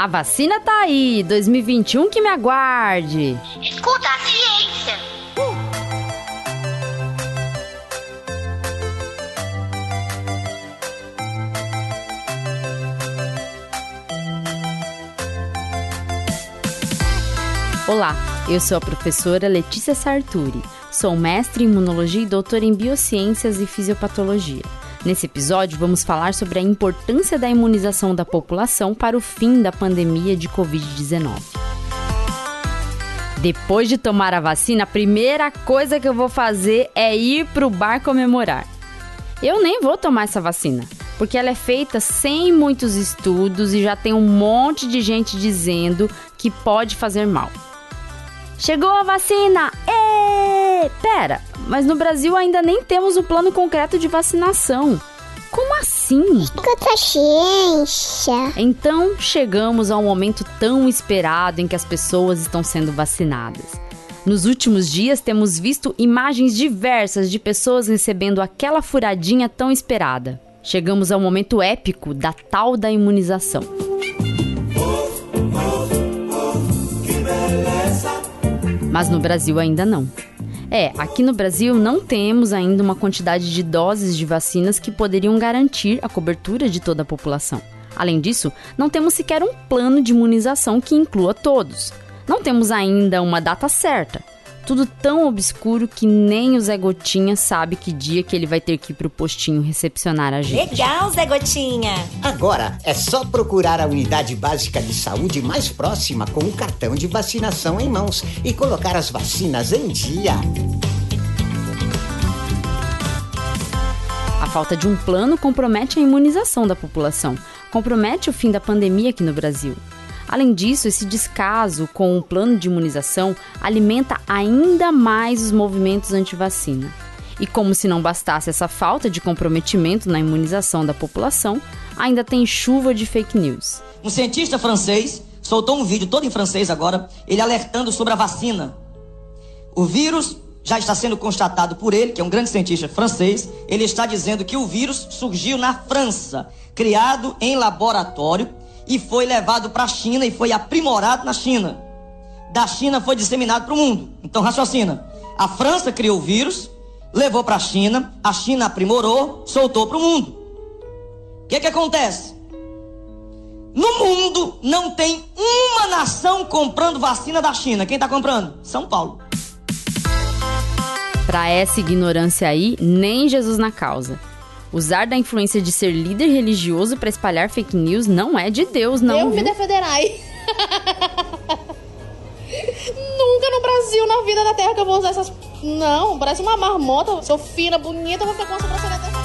A vacina tá aí, 2021 que me aguarde. Escuta a ciência. Olá, eu sou a professora Letícia Sarturi. Sou mestre em imunologia e doutora em biociências e fisiopatologia. Nesse episódio, vamos falar sobre a importância da imunização da população para o fim da pandemia de Covid-19. Depois de tomar a vacina, a primeira coisa que eu vou fazer é ir pro bar comemorar. Eu nem vou tomar essa vacina, porque ela é feita sem muitos estudos e já tem um monte de gente dizendo que pode fazer mal. Chegou a vacina! Ê! Pera, mas no Brasil ainda nem temos um plano concreto de vacinação. Como assim? Escuta ciência. Então chegamos ao momento tão esperado em que as pessoas estão sendo vacinadas. Nos últimos dias temos visto imagens diversas de pessoas recebendo aquela furadinha tão esperada. Chegamos ao momento épico da tal da imunização. Mas no Brasil ainda não. É, aqui no Brasil não temos ainda uma quantidade de doses de vacinas que poderiam garantir a cobertura de toda a população. Além disso, não temos sequer um plano de imunização que inclua todos. Não temos ainda uma data certa. Tudo tão obscuro que nem o Zé Gotinha sabe que dia que ele vai ter que ir pro postinho recepcionar a gente. Legal, Zé Gotinha. Agora é só procurar a unidade básica de saúde mais próxima com o cartão de vacinação em mãos e colocar as vacinas em dia. A falta de um plano compromete a imunização da população, compromete o fim da pandemia aqui no Brasil. Além disso, esse descaso com o plano de imunização alimenta ainda mais os movimentos anti-vacina. E como se não bastasse essa falta de comprometimento na imunização da população, ainda tem chuva de fake news. Um cientista francês soltou um vídeo todo em francês agora, ele alertando sobre a vacina. O vírus já está sendo constatado por ele, que é um grande cientista francês. Ele está dizendo que o vírus surgiu na França, criado em laboratório e foi levado para a China e foi aprimorado na China. Da China foi disseminado para o mundo. Então raciocina. A França criou o vírus, levou para a China, a China aprimorou, soltou para o mundo. O que, que acontece? No mundo não tem uma nação comprando vacina da China. Quem está comprando? São Paulo. Para essa ignorância aí, nem Jesus na causa. Usar da influência de ser líder religioso para espalhar fake news não é de Deus, não. Eu me viu? defenderai. Nunca no Brasil, na vida da terra, que eu vou usar essas. Não, parece uma marmota. Sou fina, bonita, eu vou com essa sobrancelha dessa.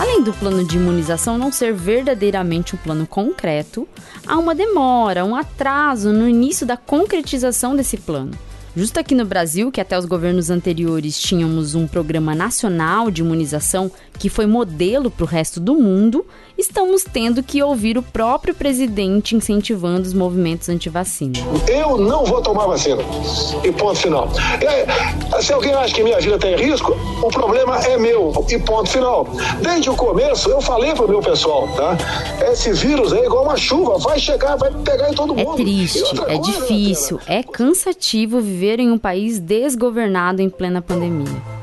Além do plano de imunização não ser verdadeiramente um plano concreto, há uma demora, um atraso no início da concretização desse plano. Justo aqui no Brasil, que até os governos anteriores tínhamos um programa nacional de imunização que foi modelo para o resto do mundo, estamos tendo que ouvir o próprio presidente incentivando os movimentos anti-vacina. Eu não vou tomar vacina. E ponto final. É, se alguém acha que minha vida tem risco, o problema é meu. E ponto final. Desde o começo, eu falei pro meu pessoal, tá? Esse vírus é igual uma chuva, vai chegar, vai pegar em todo É mundo. E triste, é coisa, difícil, é cansativo viver em um país desgovernado em plena pandemia.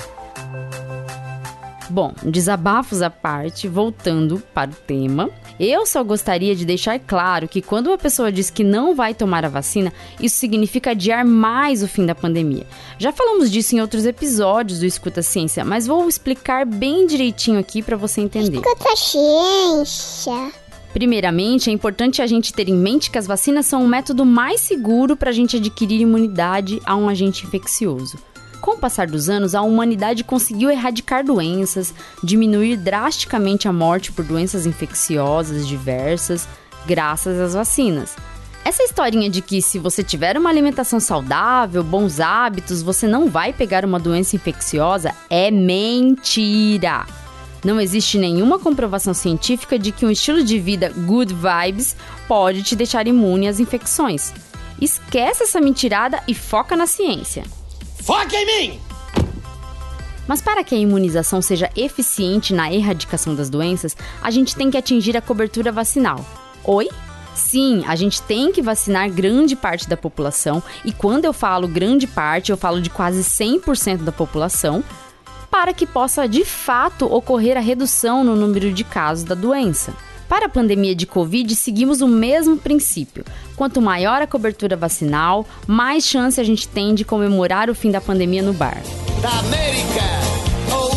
Bom, desabafos à parte, voltando para o tema, eu só gostaria de deixar claro que quando uma pessoa diz que não vai tomar a vacina, isso significa adiar mais o fim da pandemia. Já falamos disso em outros episódios do Escuta Ciência, mas vou explicar bem direitinho aqui para você entender. Escuta ciência. Primeiramente, é importante a gente ter em mente que as vacinas são o método mais seguro para a gente adquirir imunidade a um agente infeccioso. Com o passar dos anos, a humanidade conseguiu erradicar doenças, diminuir drasticamente a morte por doenças infecciosas diversas, graças às vacinas. Essa historinha de que se você tiver uma alimentação saudável, bons hábitos, você não vai pegar uma doença infecciosa é mentira. Não existe nenhuma comprovação científica de que um estilo de vida good vibes pode te deixar imune às infecções. Esquece essa mentirada e foca na ciência. Foca em mim! Mas para que a imunização seja eficiente na erradicação das doenças, a gente tem que atingir a cobertura vacinal. Oi? Sim, a gente tem que vacinar grande parte da população, e quando eu falo grande parte, eu falo de quase 100% da população, para que possa de fato ocorrer a redução no número de casos da doença. Para a pandemia de Covid, seguimos o mesmo princípio. Quanto maior a cobertura vacinal, mais chance a gente tem de comemorar o fim da pandemia no bar. Da América ou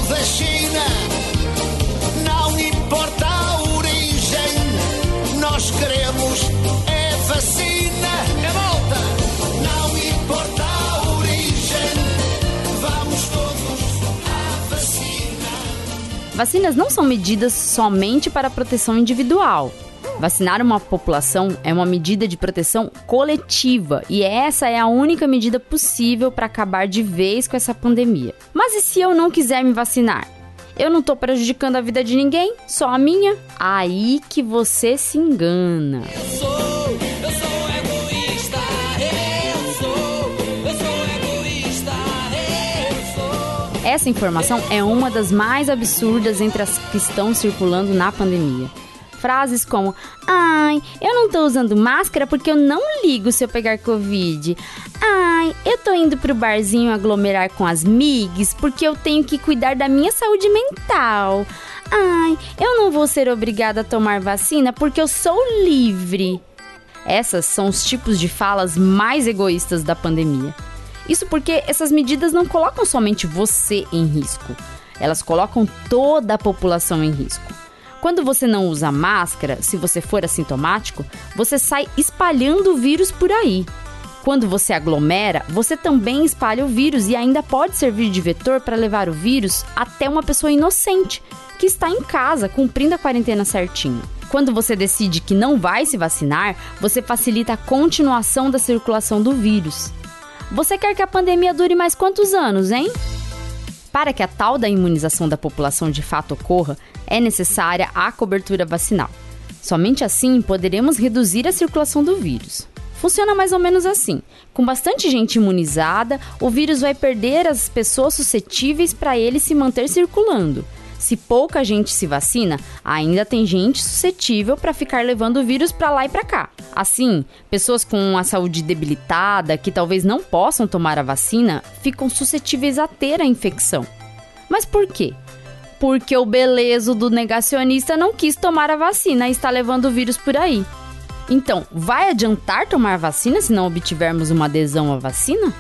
Vacinas não são medidas somente para proteção individual. Vacinar uma população é uma medida de proteção coletiva e essa é a única medida possível para acabar de vez com essa pandemia. Mas e se eu não quiser me vacinar? Eu não tô prejudicando a vida de ninguém, só a minha? Aí que você se engana. Essa informação é uma das mais absurdas entre as que estão circulando na pandemia. Frases como: Ai, eu não tô usando máscara porque eu não ligo se eu pegar Covid. Ai, eu tô indo pro barzinho aglomerar com as migs porque eu tenho que cuidar da minha saúde mental. Ai, eu não vou ser obrigada a tomar vacina porque eu sou livre. Essas são os tipos de falas mais egoístas da pandemia. Isso porque essas medidas não colocam somente você em risco, elas colocam toda a população em risco. Quando você não usa máscara, se você for assintomático, você sai espalhando o vírus por aí. Quando você aglomera, você também espalha o vírus e ainda pode servir de vetor para levar o vírus até uma pessoa inocente que está em casa cumprindo a quarentena certinho. Quando você decide que não vai se vacinar, você facilita a continuação da circulação do vírus. Você quer que a pandemia dure mais quantos anos, hein? Para que a tal da imunização da população de fato ocorra, é necessária a cobertura vacinal. Somente assim poderemos reduzir a circulação do vírus. Funciona mais ou menos assim: com bastante gente imunizada, o vírus vai perder as pessoas suscetíveis para ele se manter circulando. Se pouca gente se vacina, ainda tem gente suscetível para ficar levando o vírus para lá e para cá. Assim, pessoas com a saúde debilitada, que talvez não possam tomar a vacina, ficam suscetíveis a ter a infecção. Mas por quê? Porque o belezo do negacionista não quis tomar a vacina e está levando o vírus por aí. Então, vai adiantar tomar vacina se não obtivermos uma adesão à vacina?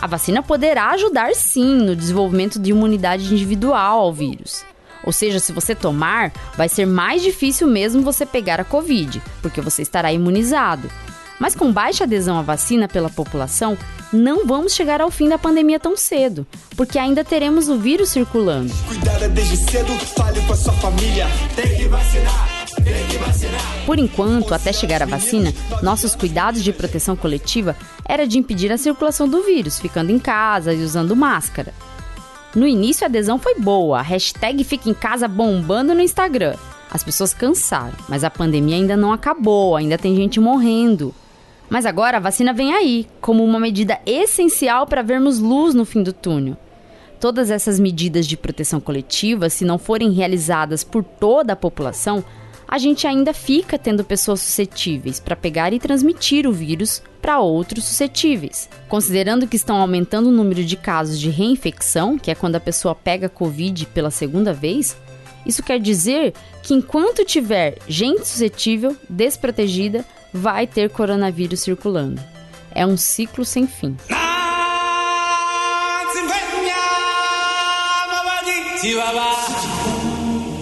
A vacina poderá ajudar sim no desenvolvimento de imunidade individual ao vírus. Ou seja, se você tomar, vai ser mais difícil mesmo você pegar a Covid, porque você estará imunizado. Mas com baixa adesão à vacina pela população, não vamos chegar ao fim da pandemia tão cedo, porque ainda teremos o vírus circulando. Cuidado desde cedo, fale com a sua família. Tem que vacinar. Por enquanto, até chegar a vacina, nossos cuidados de proteção coletiva era de impedir a circulação do vírus, ficando em casa e usando máscara. No início a adesão foi boa, a hashtag Fica em Casa bombando no Instagram. As pessoas cansaram, mas a pandemia ainda não acabou, ainda tem gente morrendo. Mas agora a vacina vem aí, como uma medida essencial para vermos luz no fim do túnel. Todas essas medidas de proteção coletiva, se não forem realizadas por toda a população, a gente ainda fica tendo pessoas suscetíveis para pegar e transmitir o vírus para outros suscetíveis. Considerando que estão aumentando o número de casos de reinfecção, que é quando a pessoa pega Covid pela segunda vez, isso quer dizer que enquanto tiver gente suscetível, desprotegida, vai ter coronavírus circulando. É um ciclo sem fim.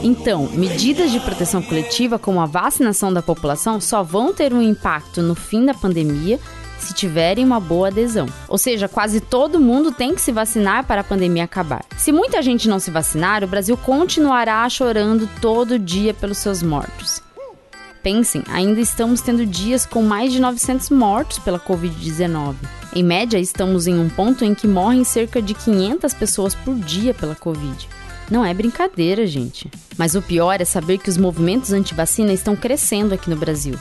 Então, medidas de proteção coletiva como a vacinação da população só vão ter um impacto no fim da pandemia se tiverem uma boa adesão. Ou seja, quase todo mundo tem que se vacinar para a pandemia acabar. Se muita gente não se vacinar, o Brasil continuará chorando todo dia pelos seus mortos. Pensem, ainda estamos tendo dias com mais de 900 mortos pela Covid-19. Em média, estamos em um ponto em que morrem cerca de 500 pessoas por dia pela Covid. Não é brincadeira, gente. Mas o pior é saber que os movimentos anti-vacina estão crescendo aqui no Brasil.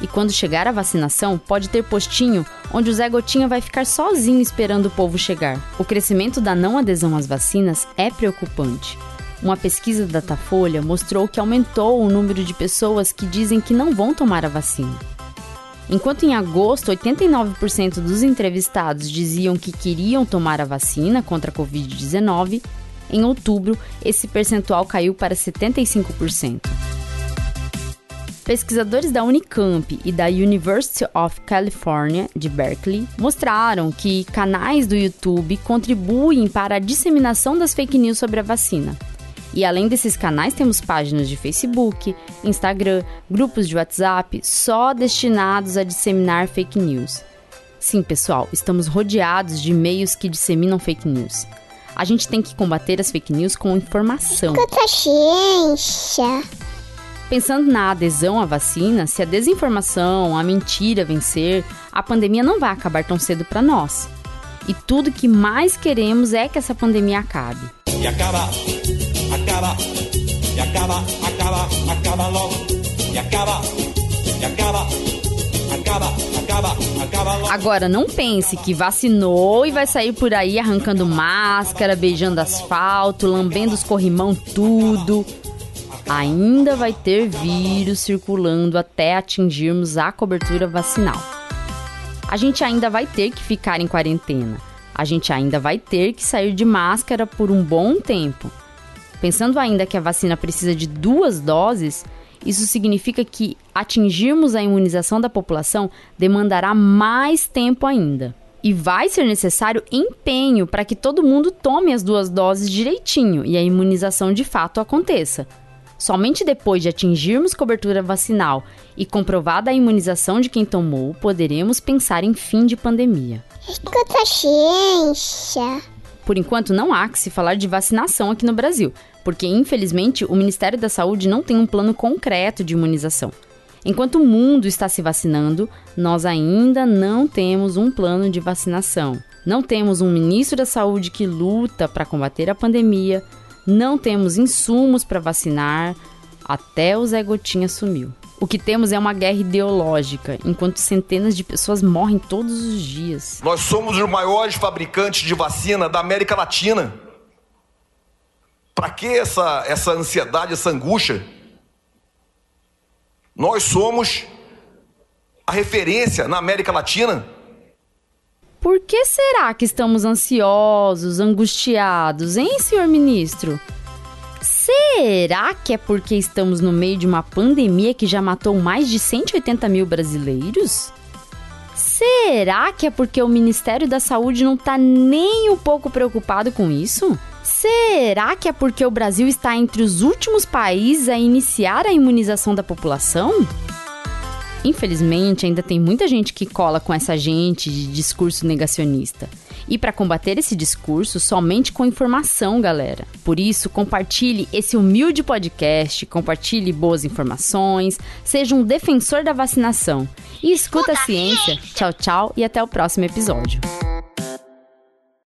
E quando chegar a vacinação, pode ter postinho onde o Zé Gotinha vai ficar sozinho esperando o povo chegar. O crescimento da não adesão às vacinas é preocupante. Uma pesquisa da Datafolha mostrou que aumentou o número de pessoas que dizem que não vão tomar a vacina. Enquanto em agosto 89% dos entrevistados diziam que queriam tomar a vacina contra a Covid-19, em outubro esse percentual caiu para 75%. Pesquisadores da Unicamp e da University of California, de Berkeley, mostraram que canais do YouTube contribuem para a disseminação das fake news sobre a vacina. E além desses canais, temos páginas de Facebook, Instagram, grupos de WhatsApp só destinados a disseminar fake news. Sim, pessoal, estamos rodeados de meios que disseminam fake news. A gente tem que combater as fake news com informação. Escuta ciência. Pensando na adesão à vacina, se a desinformação, a mentira vencer, a pandemia não vai acabar tão cedo para nós. E tudo que mais queremos é que essa pandemia acabe. E acaba, acaba, e acaba, acaba, acaba logo. E acaba, e acaba, acaba, acaba, acaba logo. Agora, não pense que vacinou e vai sair por aí arrancando máscara, beijando asfalto, lambendo os corrimão tudo. Ainda vai ter vírus circulando até atingirmos a cobertura vacinal. A gente ainda vai ter que ficar em quarentena. A gente ainda vai ter que sair de máscara por um bom tempo. Pensando ainda que a vacina precisa de duas doses, isso significa que atingirmos a imunização da população demandará mais tempo ainda. E vai ser necessário empenho para que todo mundo tome as duas doses direitinho e a imunização de fato aconteça. Somente depois de atingirmos cobertura vacinal e comprovada a imunização de quem tomou, poderemos pensar em fim de pandemia. Escuta ciência. Por enquanto, não há que se falar de vacinação aqui no Brasil, porque infelizmente o Ministério da Saúde não tem um plano concreto de imunização. Enquanto o mundo está se vacinando, nós ainda não temos um plano de vacinação. Não temos um ministro da Saúde que luta para combater a pandemia, não temos insumos para vacinar, até o Zé Gotinha sumiu. O que temos é uma guerra ideológica, enquanto centenas de pessoas morrem todos os dias. Nós somos os maiores fabricantes de vacina da América Latina. Para que essa, essa ansiedade, essa angústia? Nós somos a referência na América Latina. Por que será que estamos ansiosos, angustiados, hein, senhor ministro? Será que é porque estamos no meio de uma pandemia que já matou mais de 180 mil brasileiros? Será que é porque o Ministério da Saúde não está nem um pouco preocupado com isso? Será que é porque o Brasil está entre os últimos países a iniciar a imunização da população? Infelizmente, ainda tem muita gente que cola com essa gente de discurso negacionista. E para combater esse discurso, somente com informação, galera. Por isso, compartilhe esse humilde podcast, compartilhe boas informações, seja um defensor da vacinação. E escuta a ciência. Tchau, tchau e até o próximo episódio.